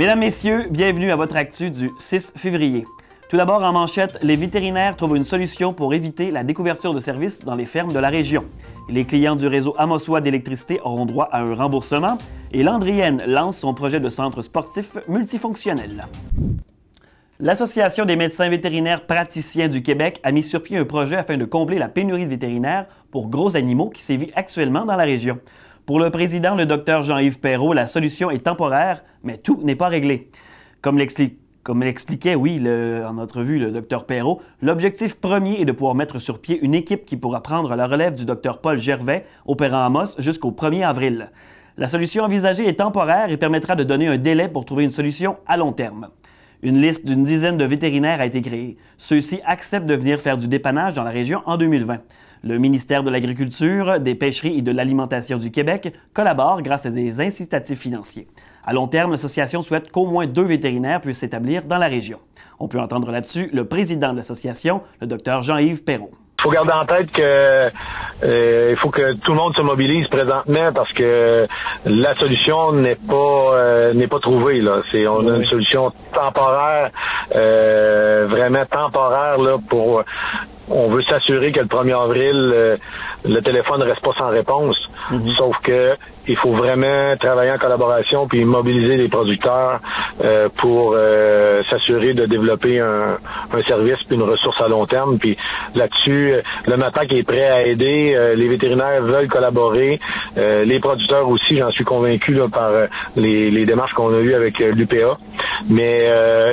Mesdames, Messieurs, bienvenue à votre actu du 6 février. Tout d'abord, en manchette, les vétérinaires trouvent une solution pour éviter la découverture de services dans les fermes de la région. Les clients du réseau Amossois d'électricité auront droit à un remboursement et Landrienne lance son projet de centre sportif multifonctionnel. L'Association des médecins vétérinaires praticiens du Québec a mis sur pied un projet afin de combler la pénurie de vétérinaires pour gros animaux qui sévit actuellement dans la région. Pour le président, le docteur Jean-Yves Perrault, la solution est temporaire, mais tout n'est pas réglé. Comme l'expliquait, oui, en entrevue, le docteur Perrault, l'objectif premier est de pouvoir mettre sur pied une équipe qui pourra prendre la relève du docteur Paul Gervais, opérant à Amos, jusqu'au 1er avril. La solution envisagée est temporaire et permettra de donner un délai pour trouver une solution à long terme. Une liste d'une dizaine de vétérinaires a été créée. Ceux-ci acceptent de venir faire du dépannage dans la région en 2020. Le ministère de l'Agriculture, des Pêcheries et de l'Alimentation du Québec collabore grâce à des incitatifs financiers. À long terme, l'association souhaite qu'au moins deux vétérinaires puissent s'établir dans la région. On peut entendre là-dessus le président de l'association, le Dr Jean-Yves Perrault. Il faut garder en tête que euh, il faut que tout le monde se mobilise présentement parce que la solution n'est pas euh, n'est pas trouvée là. C'est on a une solution temporaire, euh, vraiment temporaire là pour on veut s'assurer que le 1er avril, euh, le téléphone ne reste pas sans réponse. Mhm. Sauf que il faut vraiment travailler en collaboration puis mobiliser les producteurs euh, pour euh, s'assurer de développer un, service puis une ressource à long terme. Puis là-dessus, le MAPAC est prêt à aider. les vétérinaires veulent collaborer. les producteurs aussi, j'en suis convaincu là, par les, les démarches qu'on a eues avec l'UPA. Mais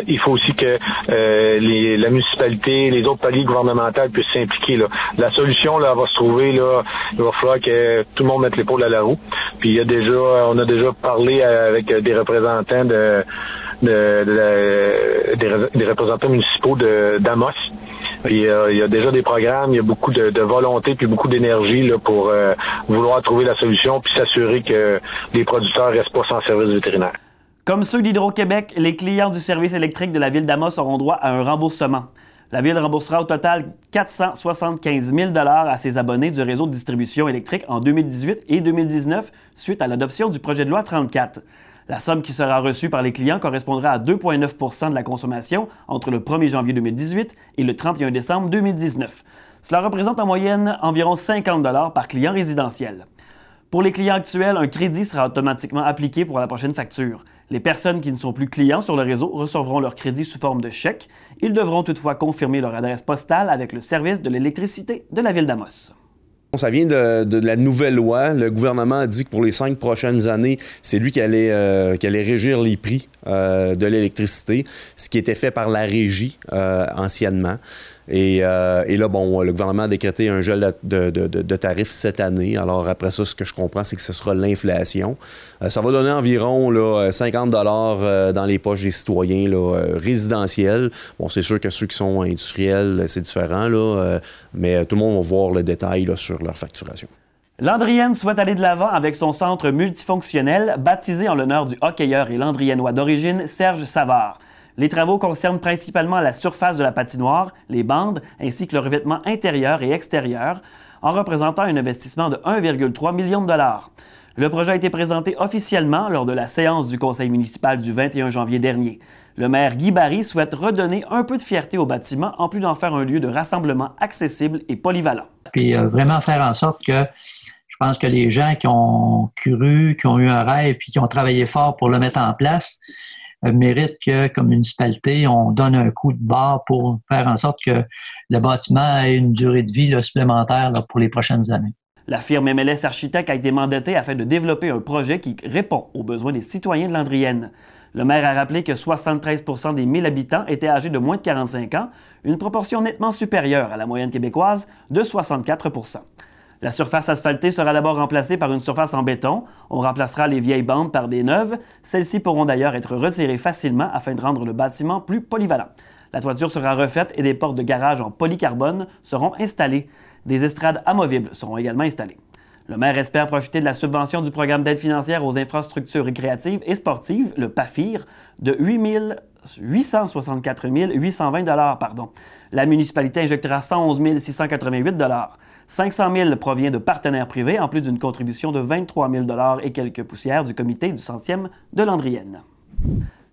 il faut aussi que les, la municipalité, les autres paliers gouvernementaux puissent s'impliquer. La solution là, va se trouver, là, il va falloir que tout le monde mette l'épaule à la roue. Puis il y a déjà, on a déjà parlé avec des représentants de, des, représentants municipaux de d'Amos. Puis euh, il y a déjà des programmes, il y a beaucoup de, volonté puis beaucoup d'énergie pour euh, vouloir trouver la solution puis s'assurer que les producteurs restent pas sans service vétérinaire. Comme ceux d'Hydro-Québec, les clients du service électrique de la ville d'Amos auront droit à un remboursement. La Ville remboursera au total 475 000 à ses abonnés du réseau de distribution électrique en 2018 et 2019 suite à l'adoption du projet de loi 34. La somme qui sera reçue par les clients correspondra à 2,9% de la consommation entre le 1er janvier 2018 et le 31 décembre 2019. Cela représente en moyenne environ 50 par client résidentiel. Pour les clients actuels, un crédit sera automatiquement appliqué pour la prochaine facture. Les personnes qui ne sont plus clients sur le réseau recevront leur crédit sous forme de chèque. Ils devront toutefois confirmer leur adresse postale avec le service de l'électricité de la ville d'Amos. Ça vient de, la nouvelle loi. Le gouvernement a dit que pour les cinq prochaines années, c'est lui qui allait, euh, régir les prix euh, de l'électricité, ce qui était fait par la régie euh, anciennement. Euh, et, là, bon, le gouvernement a décrété un gel de, tarifs cette année. Alors après ça, ce que je comprends, c'est que ce sera l'inflation. Euh, ça va donner environ là, 50 dollars euh, dans les poches des citoyens résidentiels. Bon, c'est sûr que ceux qui sont industriels, c'est différent, mais tout le monde va voir le détail sur leur facturation. Landrienne souhaite aller de l'avant avec son centre multifonctionnel, baptisé en l'honneur du hockeyeur et landriennois d'origine Serge Savard. Les travaux concernent principalement la surface de la patinoire, les bandes, ainsi que le revêtement intérieur et extérieur, en représentant un investissement de 1,3 million de dollars. Le projet a été présenté officiellement lors de la séance du conseil municipal du 21 janvier dernier. Le maire Guy Barry souhaite redonner un peu de fierté au bâtiment en plus d'en faire un lieu de rassemblement accessible et polyvalent. Puis euh, vraiment faire en sorte que je pense que les gens qui ont cru, qui ont eu un rêve puis qui ont travaillé fort pour le mettre en place, mérite que, comme municipalité, on donne un coup de barre pour faire en sorte que le bâtiment ait une durée de vie supplémentaire pour les prochaines années. La firme MLS Architecte a été mandatée afin de développer un projet qui répond aux besoins des citoyens de Landrienne. Le maire a rappelé que 73% des 1000 habitants étaient âgés de moins de 45 ans, une proportion nettement supérieure à la moyenne québécoise de 64 la surface asphaltée sera d'abord remplacée par une surface en béton. On remplacera les vieilles bandes par des neuves. Celles-ci pourront d'ailleurs être retirées facilement afin de rendre le bâtiment plus polyvalent. La toiture sera refaite et des portes de garage en polycarbone seront installées. Des estrades amovibles seront également installées. Le maire espère profiter de la subvention du programme d'aide financière aux infrastructures récréatives et sportives, le PAFIR, de 8 864 820 pardon. La municipalité injectera 111 688 500 000 provient de partenaires privés, en plus d'une contribution de 23 000 et quelques poussières du comité du centième de Landrienne.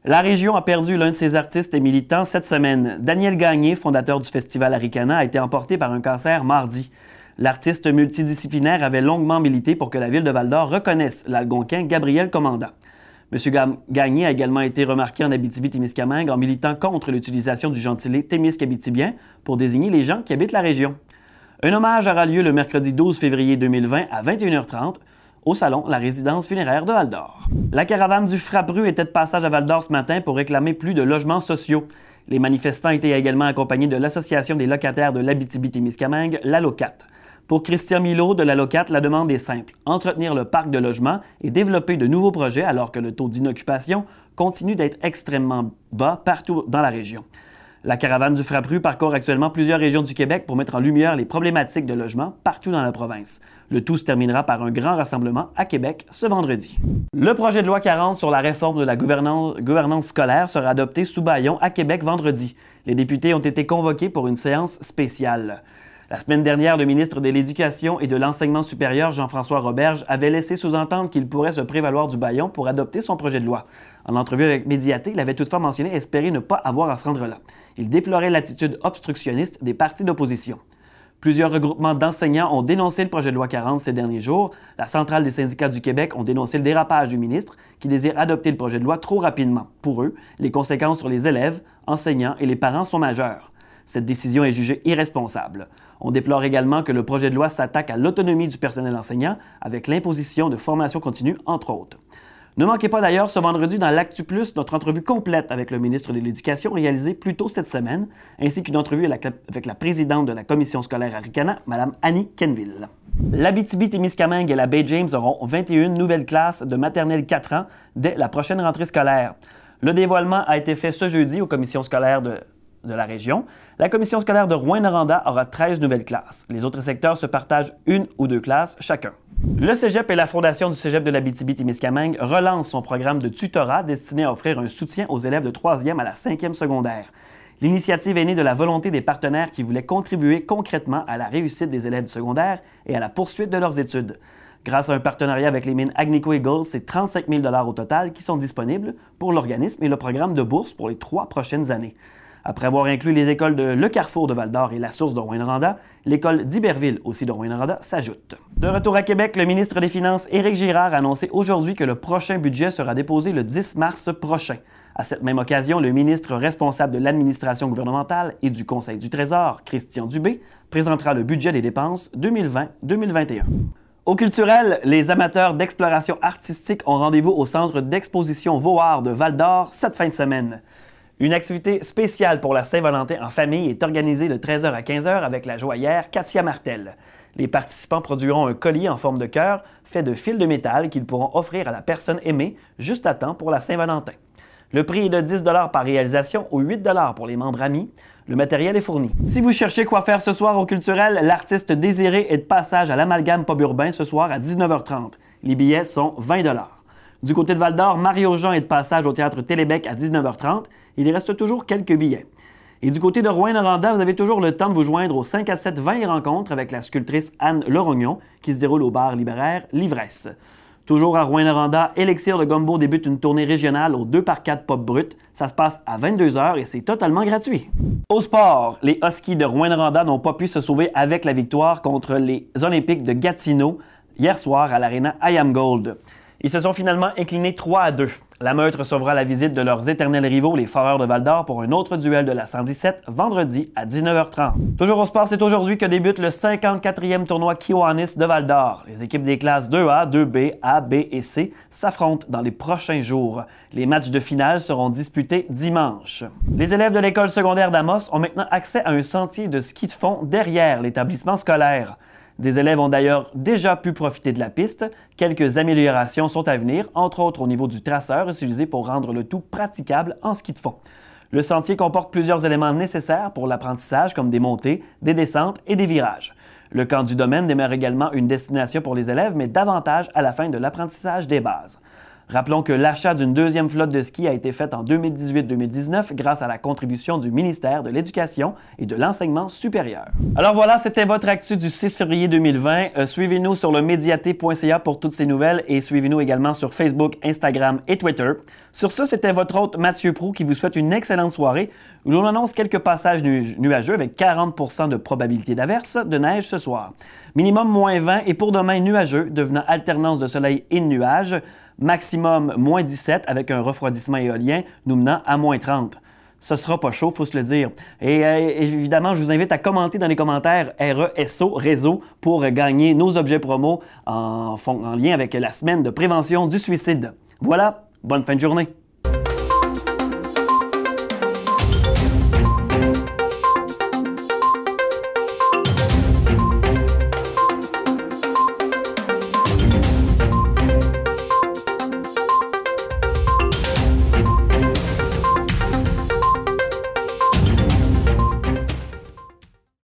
La région a perdu l'un de ses artistes et militants cette semaine. Daniel Gagné, fondateur du festival Aricana, a été emporté par un cancer mardi. L'artiste multidisciplinaire avait longuement milité pour que la ville de Val-d'Or reconnaisse l'algonquin Gabriel Commandant. M. Gagné a également été remarqué en Abitibi-Témiscamingue en militant contre l'utilisation du gentilé témiscabitibien pour désigner les gens qui habitent la région. Un hommage aura lieu le mercredi 12 février 2020 à 21h30 au salon La résidence funéraire de Val-d'Or. La caravane du Frappru était de passage à Val-d'Or ce matin pour réclamer plus de logements sociaux. Les manifestants étaient également accompagnés de l'Association des locataires de l'Abitibi-Témiscamingue, la LOCAT. Pour Christian Milo de la LOCAT, la demande est simple entretenir le parc de logements et développer de nouveaux projets alors que le taux d'inoccupation continue d'être extrêmement bas partout dans la région. La caravane du Frappru parcourt actuellement plusieurs régions du Québec pour mettre en lumière les problématiques de logement partout dans la province. Le tout se terminera par un grand rassemblement à Québec ce vendredi. Le projet de loi 40 sur la réforme de la gouvernance, scolaire sera adopté sous Bayon à Québec vendredi. Les députés ont été convoqués pour une séance spéciale. La semaine dernière, le ministre de l'Éducation et de l'Enseignement supérieur, Jean-François Roberge, avait laissé sous-entendre qu'il pourrait se prévaloir du baillon pour adopter son projet de loi. En entrevue avec Médiaté, il avait toutefois mentionné espérer ne pas avoir à se rendre là. Il déplorait l'attitude obstructionniste des partis d'opposition. Plusieurs regroupements d'enseignants ont dénoncé le projet de loi 40 ces derniers jours. La centrale des syndicats du Québec ont dénoncé le dérapage du ministre qui désire adopter le projet de loi trop rapidement. Pour eux, les conséquences sur les élèves, enseignants et les parents sont majeures. Cette décision est jugée irresponsable. On déplore également que le projet de loi s'attaque à l'autonomie du personnel enseignant avec l'imposition de formation continue, entre autres. Ne manquez pas d'ailleurs ce vendredi dans l'Actu Plus notre entrevue complète avec le ministre de l'Éducation réalisée plus tôt cette semaine, ainsi qu'une entrevue avec la présidente de la commission scolaire Aricana, Mme Annie Kenville. L'Abitibi-Témiscamingue et la Bay James auront 21 nouvelles classes de maternelle 4 ans dès la prochaine rentrée scolaire. Le dévoilement a été fait ce jeudi aux commissions scolaires de de la région. La commission scolaire de Rouen-Noranda aura 13 nouvelles classes. Les autres secteurs se partagent une ou deux classes chacun. Le Cégep et la Fondation du Cégep de la BTB-Témiscamingue relancent son programme de tutorat destiné à offrir un soutien aux élèves de 3e à la 5e secondaire. L'initiative est née de la volonté des partenaires qui voulaient contribuer concrètement à la réussite des élèves du secondaire et à la poursuite de leurs études. Grâce à un partenariat avec les mines Agnico Eagles, c'est 35 000 au total qui sont disponibles pour l'organisme et le programme de bourse pour les trois prochaines années. Après avoir inclus les écoles de Le Carrefour de Val-d'Or et la Source de Rouen-Noranda, l'école d'Iberville, aussi de Rouen-Noranda, s'ajoute. De retour à Québec, le ministre des Finances, Éric Girard, a annoncé aujourd'hui que le prochain budget sera déposé le 10 mars prochain. À cette même occasion, le ministre responsable de l'administration gouvernementale et du Conseil du Trésor, Christian Dubé, présentera le budget des dépenses 2020-2021. Au culturel, les amateurs d'exploration artistique ont rendez-vous au centre d'exposition Vauard de Val-d'Or cette fin de semaine. Une activité spéciale pour la Saint-Valentin en famille est organisée de 13h à 15h avec la joaillère Katia Martel. Les participants produiront un collier en forme de cœur fait de fils de métal qu'ils pourront offrir à la personne aimée juste à temps pour la Saint-Valentin. Le prix est de 10 par réalisation ou 8 pour les membres amis. Le matériel est fourni. Si vous cherchez quoi faire ce soir au culturel, l'artiste désiré est de passage à l'amalgame pop urbain ce soir à 19h30. Les billets sont 20 du côté de Val d'Or, Mario Jean est de passage au théâtre Télébec à 19h30. Il y reste toujours quelques billets. Et du côté de Rouen-Noranda, vous avez toujours le temps de vous joindre au 5 à 7 20 rencontres avec la sculptrice Anne Lerognon qui se déroule au bar littéraire L'Ivresse. Toujours à Rouen-Noranda, Elixir de Gombo débute une tournée régionale au 2 par 4 Pop Brut. Ça se passe à 22h et c'est totalement gratuit. Au sport, les Huskies de Rouen-Noranda n'ont pas pu se sauver avec la victoire contre les Olympiques de Gatineau hier soir à l'Arena I Am Gold. Ils se sont finalement inclinés 3 à 2. La Meute recevra la visite de leurs éternels rivaux, les Foreurs de Val-d'Or, pour un autre duel de la 117 vendredi à 19h30. Toujours au sport, c'est aujourd'hui que débute le 54e tournoi Kiwanis de Val-d'Or. Les équipes des classes 2A, 2B, A, B et C s'affrontent dans les prochains jours. Les matchs de finale seront disputés dimanche. Les élèves de l'école secondaire d'Amos ont maintenant accès à un sentier de ski de fond derrière l'établissement scolaire. Des élèves ont d'ailleurs déjà pu profiter de la piste. Quelques améliorations sont à venir, entre autres au niveau du traceur utilisé pour rendre le tout praticable en ski de fond. Le sentier comporte plusieurs éléments nécessaires pour l'apprentissage comme des montées, des descentes et des virages. Le camp du domaine demeure également une destination pour les élèves, mais davantage à la fin de l'apprentissage des bases. Rappelons que l'achat d'une deuxième flotte de ski a été fait en 2018-2019 grâce à la contribution du ministère de l'Éducation et de l'Enseignement supérieur. Alors voilà, c'était votre actu du 6 février 2020. Euh, suivez-nous sur le médiaté.ca pour toutes ces nouvelles et suivez-nous également sur Facebook, Instagram et Twitter. Sur ce, c'était votre hôte Mathieu Prou qui vous souhaite une excellente soirée où l'on annonce quelques passages nuageux avec 40% de probabilité d'averse de neige ce soir. Minimum moins 20 et pour demain nuageux, devenant alternance de soleil et de nuages maximum moins 17 avec un refroidissement éolien nous menant à moins 30 ce sera pas chaud, faut se le dire. Et euh, évidemment, je vous invite à commenter dans les commentaires RESO réseau pour gagner nos objets promo en, en lien avec la semaine de prévention du suicide. Voilà, bonne fin de journée.